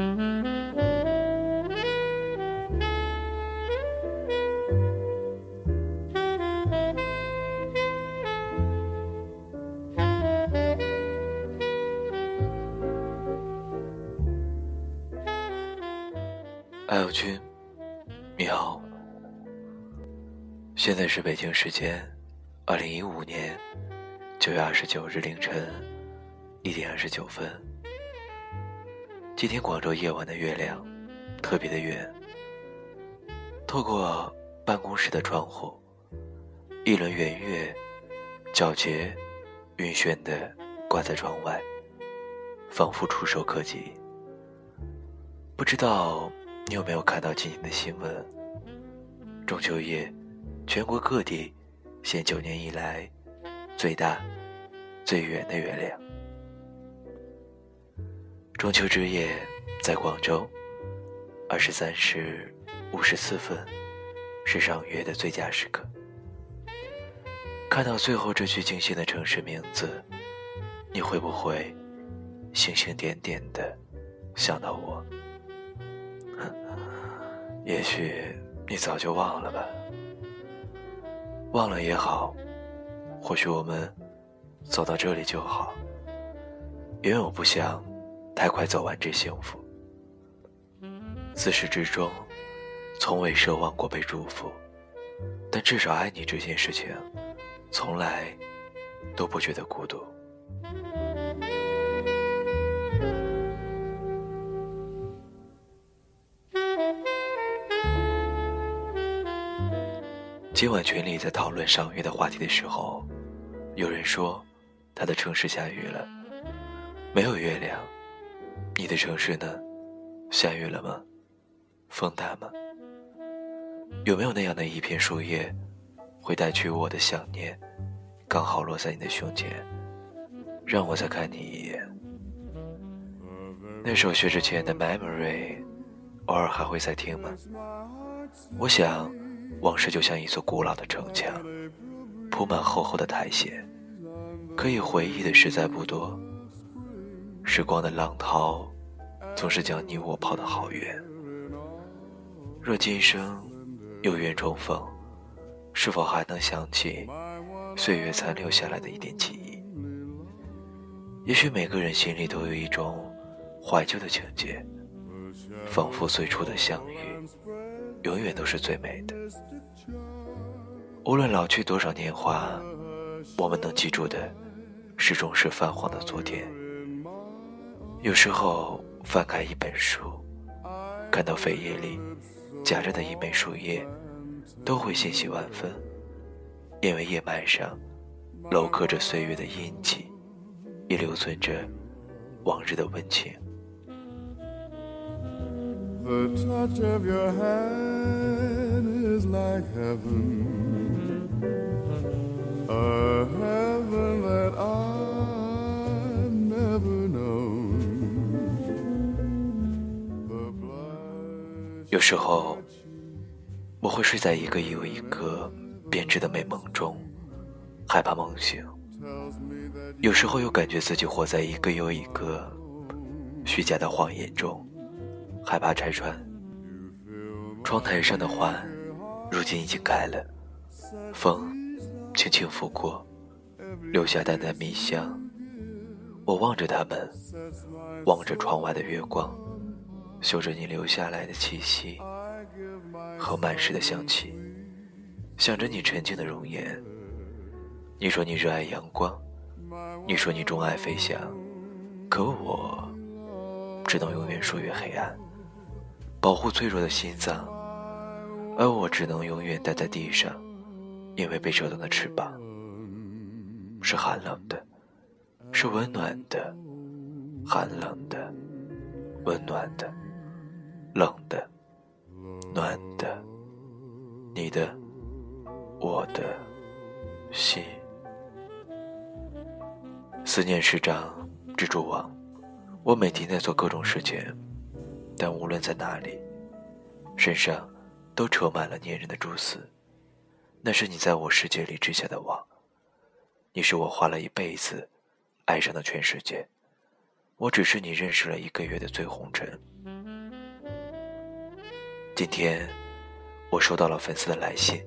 爱友君，你好。现在是北京时间二零一五年九月二十九日凌晨一点二十九分。今天广州夜晚的月亮特别的圆，透过办公室的窗户，一轮圆月皎洁晕眩的挂在窗外，仿佛触手可及。不知道。你有没有看到今天的新闻？中秋夜，全国各地现九年以来最大、最圆的月亮。中秋之夜，在广州，二十三时五十四分，是赏月的最佳时刻。看到最后这句惊心的城市名字，你会不会星星点点的想到我？也许你早就忘了吧，忘了也好，或许我们走到这里就好，因为我不想太快走完这幸福。自始至终，从未奢望过被祝福，但至少爱你这件事情，从来都不觉得孤独。今晚群里在讨论赏月的话题的时候，有人说他的城市下雨了，没有月亮。你的城市呢？下雨了吗？风大吗？有没有那样的一片树叶，会带去我的想念，刚好落在你的胸前，让我再看你一眼？那首薛之谦的《Memory》，偶尔还会在听吗？我想。往事就像一座古老的城墙，铺满厚厚的苔藓，可以回忆的实在不多。时光的浪涛，总是将你我抛得好远。若今生有缘重逢，是否还能想起岁月残留下来的一点记忆？也许每个人心里都有一种怀旧的情节，仿佛最初的相遇。永远都是最美的。无论老去多少年华，我们能记住的，始终是泛黄的昨天。有时候翻开一本书，看到扉页里夹着的一枚树叶，都会欣喜万分，因为叶脉上镂刻着岁月的印记，也留存着往日的温情。The touch of your hand is like heaven, a heaven that I. 有时候，我会睡在一个又一个编织的美梦中，害怕梦醒；有时候又感觉自己活在一个又一个虚假的谎言中。害怕拆穿。窗台上的花，如今已经开了，风轻轻拂过，留下淡淡蜜香。我望着它们，望着窗外的月光，嗅着你留下来的气息和满室的香气，想着你沉静的容颜。你说你热爱阳光，你说你钟爱飞翔，可我只能永远属于黑暗。保护脆弱的心脏，而我只能永远待在地上，因为被折断的翅膀是寒冷的，是温暖的，寒冷的，温暖的，冷的，暖的，你的，我的心，思念是张蜘蛛网，我每天在做各种事情。但无论在哪里，身上都扯满了粘人的蛛丝。那是你在我世界里织下的网，你是我花了一辈子爱上的全世界。我只是你认识了一个月的醉红尘。今天我收到了粉丝的来信，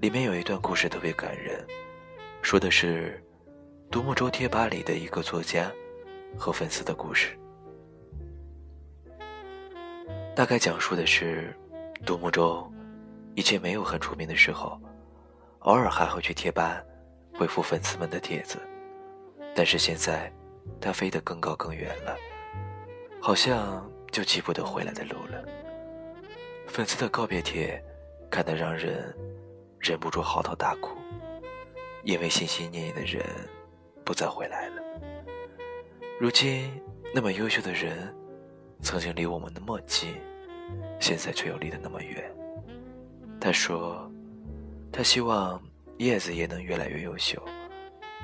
里面有一段故事特别感人，说的是独木舟贴吧里的一个作家和粉丝的故事。大概讲述的是独木舟以前没有很出名的时候，偶尔还会去贴吧回复粉丝们的帖子，但是现在他飞得更高更远了，好像就记不得回来的路了。粉丝的告别帖，看得让人忍不住嚎啕大哭，因为心心念念的人不再回来了。如今那么优秀的人，曾经离我们那么近，现在却又离得那么远。他说，他希望叶子也能越来越优秀，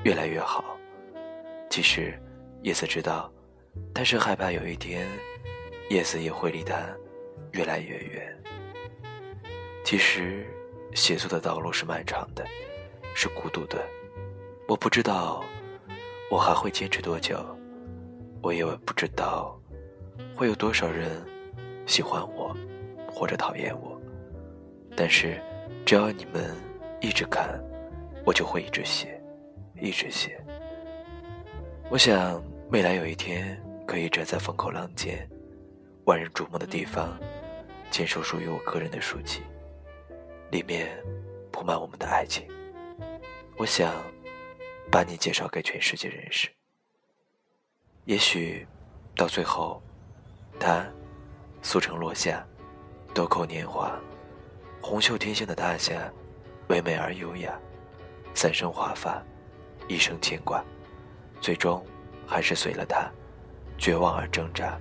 越来越好。其实，叶子知道，但是害怕有一天，叶子也会离他。越来越远。其实，写作的道路是漫长的，是孤独的。我不知道我还会坚持多久，我也不知道会有多少人喜欢我或者讨厌我。但是，只要你们一直看，我就会一直写，一直写。我想，未来有一天可以站在风口浪尖、万人瞩目的地方。签收属于我个人的书籍，里面铺满我们的爱情。我想把你介绍给全世界认识。也许到最后，他速成落下，豆蔻年华，红袖添香的大侠，唯美而优雅，三生华发，一生牵挂，最终还是随了他，绝望而挣扎，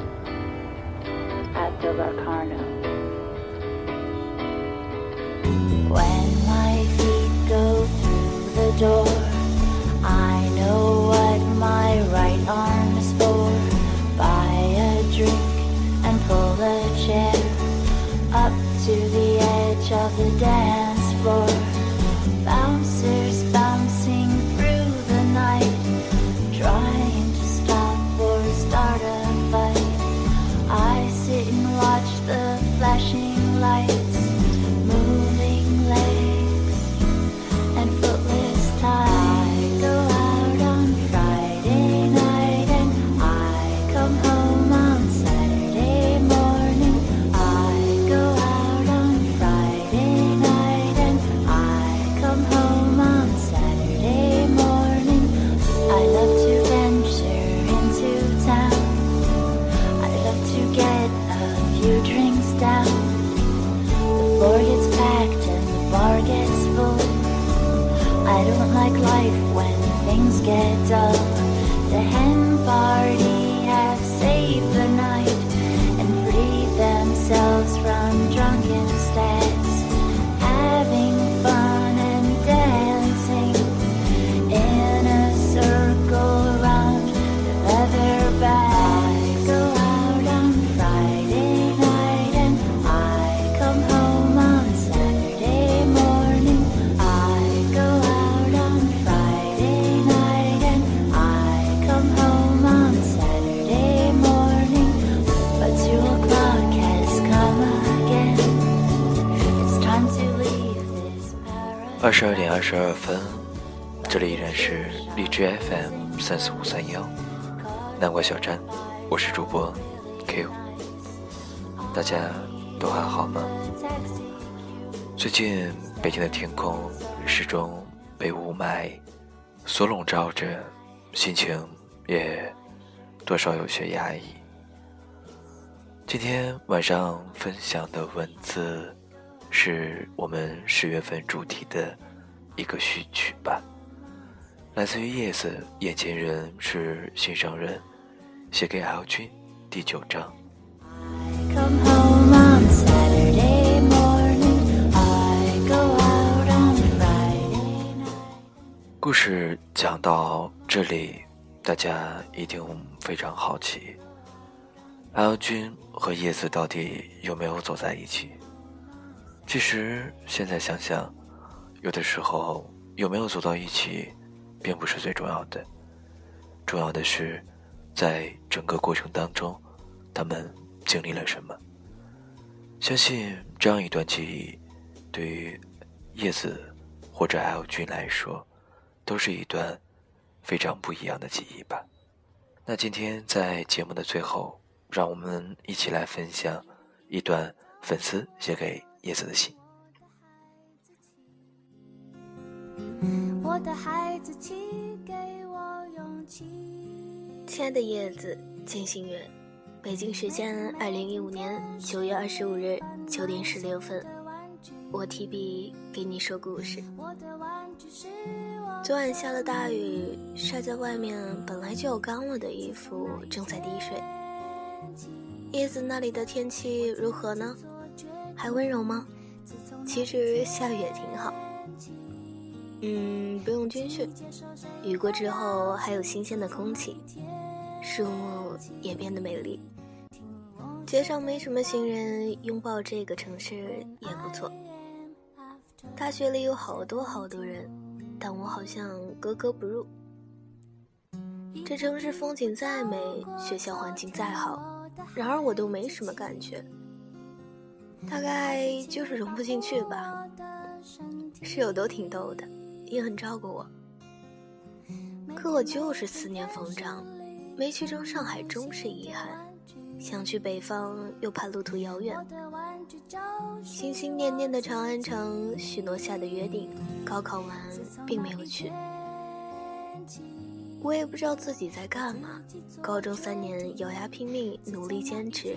？When my feet go through the door, I know what my right arm is for. Buy a drink and pull a chair up to the edge of the dance like life when things get dull. The hen party have saved the night and freed themselves from drunken. 二十二点二十二分，这里依然是荔枝 FM 三四五三幺，南瓜小站，我是主播 Q，大家都还好吗？最近北京的天空始终被雾霾所笼罩着，心情也多少有些压抑。今天晚上分享的文字。是我们十月份主题的一个序曲吧。来自于叶子，眼前人是心上人，写给 L 君，第九章。故事讲到这里，大家一定非常好奇，L 君和叶子到底有没有走在一起？其实现在想想，有的时候有没有走到一起，并不是最重要的，重要的是，在整个过程当中，他们经历了什么。相信这样一段记忆，对于叶子或者 L 君来说。都是一段非常不一样的记忆吧。那今天在节目的最后，让我们一起来分享一段粉丝写给叶子的心。我的孩子气，我的孩子气给我勇气。亲爱的叶子，金星月，北京时间二零一五年九月二十五日九点十六分，我提笔给你说故事。昨晚下了大雨，晒在外面本来就有干了的衣服正在滴水。叶子那里的天气如何呢？还温柔吗？其实下雨也挺好。嗯，不用军训，雨过之后还有新鲜的空气，树木也变得美丽。街上没什么行人，拥抱这个城市也不错。大学里有好多好多人。但我好像格格不入。这城市风景再美，学校环境再好，然而我都没什么感觉。大概就是融不进去吧。室友都挺逗的，也很照顾我。可我就是思念风筝，没去成上海终是遗憾。想去北方，又怕路途遥远。心心念念的长安城，许诺下的约定，高考完并没有去。我也不知道自己在干嘛。高中三年咬牙拼命，努力坚持，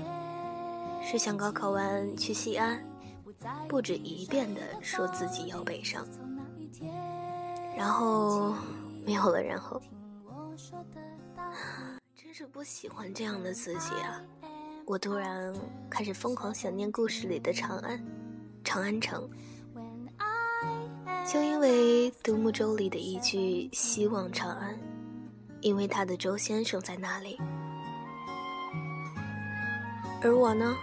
是想高考完去西安，不止一遍的说自己要北上。然后没有了，然后。真是不喜欢这样的自己啊！我突然开始疯狂想念故事里的长安，长安城，就因为独木舟里的一句“希望长安”，因为他的周先生在那里。而我呢，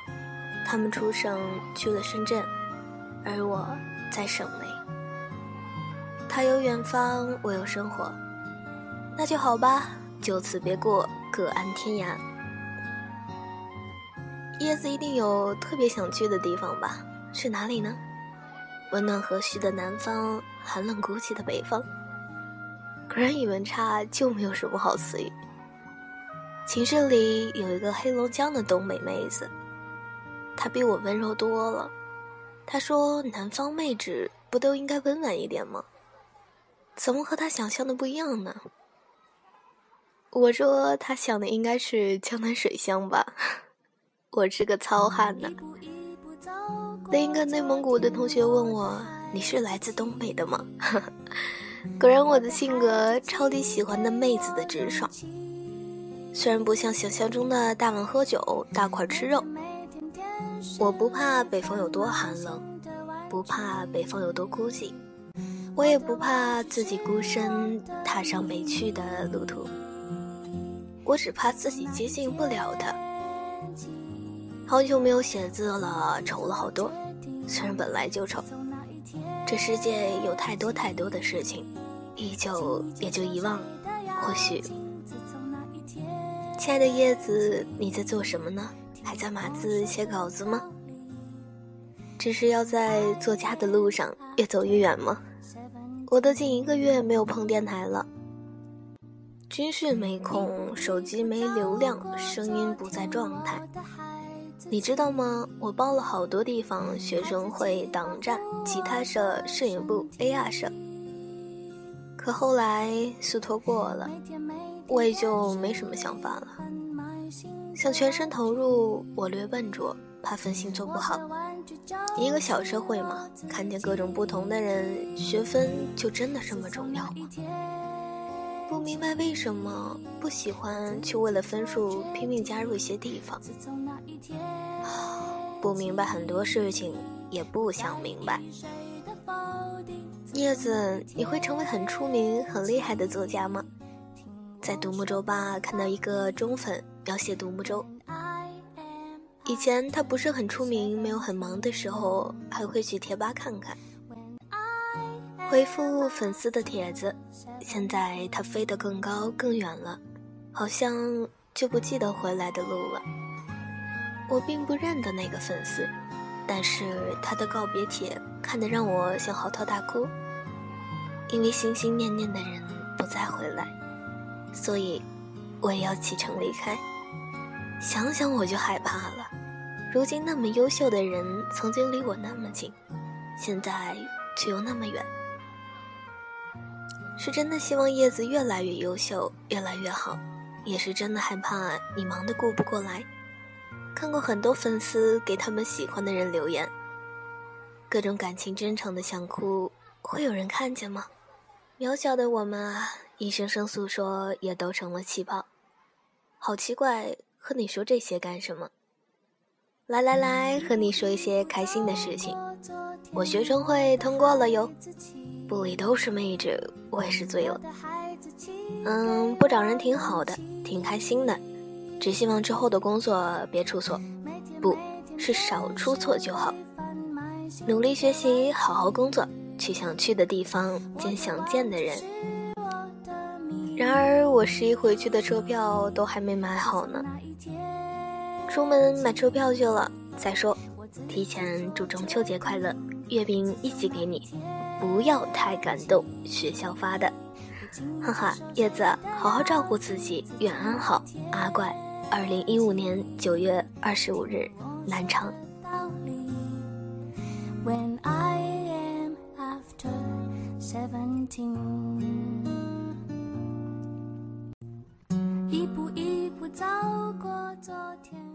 他们出省去了深圳，而我在省内。他有远方，我有生活，那就好吧，就此别过。各安天涯。叶子一定有特别想去的地方吧？是哪里呢？温暖和煦的南方，寒冷孤寂的北方。果然语文差就没有什么好词语。寝室里有一个黑龙江的东北妹子，她比我温柔多了。她说：“南方妹纸不都应该温婉一点吗？怎么和她想象的不一样呢？”我说她想的应该是江南水乡吧，我是个糙汉呢。另一个内蒙古的同学问我：“你是来自东北的吗？” 果然，我的性格超级喜欢那妹子的直爽。虽然不像想象中的大碗喝酒、大块吃肉，我不怕北方有多寒冷，不怕北方有多孤寂，我也不怕自己孤身踏上没去的路途。我只怕自己接近不了他。好久没有写字了，丑了好多。虽然本来就丑，这世界有太多太多的事情，依旧也就遗忘。或许，亲爱的叶子，你在做什么呢？还在码字写稿子吗？只是要在作家的路上越走越远吗？我都近一个月没有碰电台了。军训没空，手机没流量，声音不在状态。你知道吗？我报了好多地方，学生会、党站、吉他社、摄影部、AR 社。可后来速托过了，我也就没什么想法了。想全身投入，我略笨拙，怕分心做不好。一个小社会嘛，看见各种不同的人，学分就真的这么重要吗？不明白为什么不喜欢，却为了分数拼命加入一些地方。不明白很多事情，也不想明白。叶子，你会成为很出名、很厉害的作家吗？在独木舟吧看到一个中粉描写独木舟。以前他不是很出名，没有很忙的时候，还会去贴吧看看，回复粉丝的帖子。现在他飞得更高更远了，好像就不记得回来的路了。我并不认得那个粉丝，但是他的告别帖看得让我想嚎啕大哭，因为心心念念的人不再回来，所以我也要启程离开。想想我就害怕了。如今那么优秀的人，曾经离我那么近，现在却又那么远。是真的希望叶子越来越优秀，越来越好，也是真的害怕你忙得顾不过来。看过很多粉丝给他们喜欢的人留言，各种感情真诚的想哭，会有人看见吗？渺小的我们啊，一声声诉说，也都成了气泡。好奇怪。和你说这些干什么？来来来，和你说一些开心的事情。我学生会通过了哟，部里都是妹子，我也是醉了。嗯，不找人挺好的，挺开心的。只希望之后的工作别出错，不是少出错就好。努力学习，好好工作，去想去的地方，见想见的人。然而我十一回去的车票都还没买好呢，出门买车票去了。再说，提前祝中秋节快乐，月饼一起给你，不要太感动，学校发的。哈哈，叶子，好好照顾自己，远安好，阿怪。二零一五年九月二十五日，南昌。When I am after 走过昨天。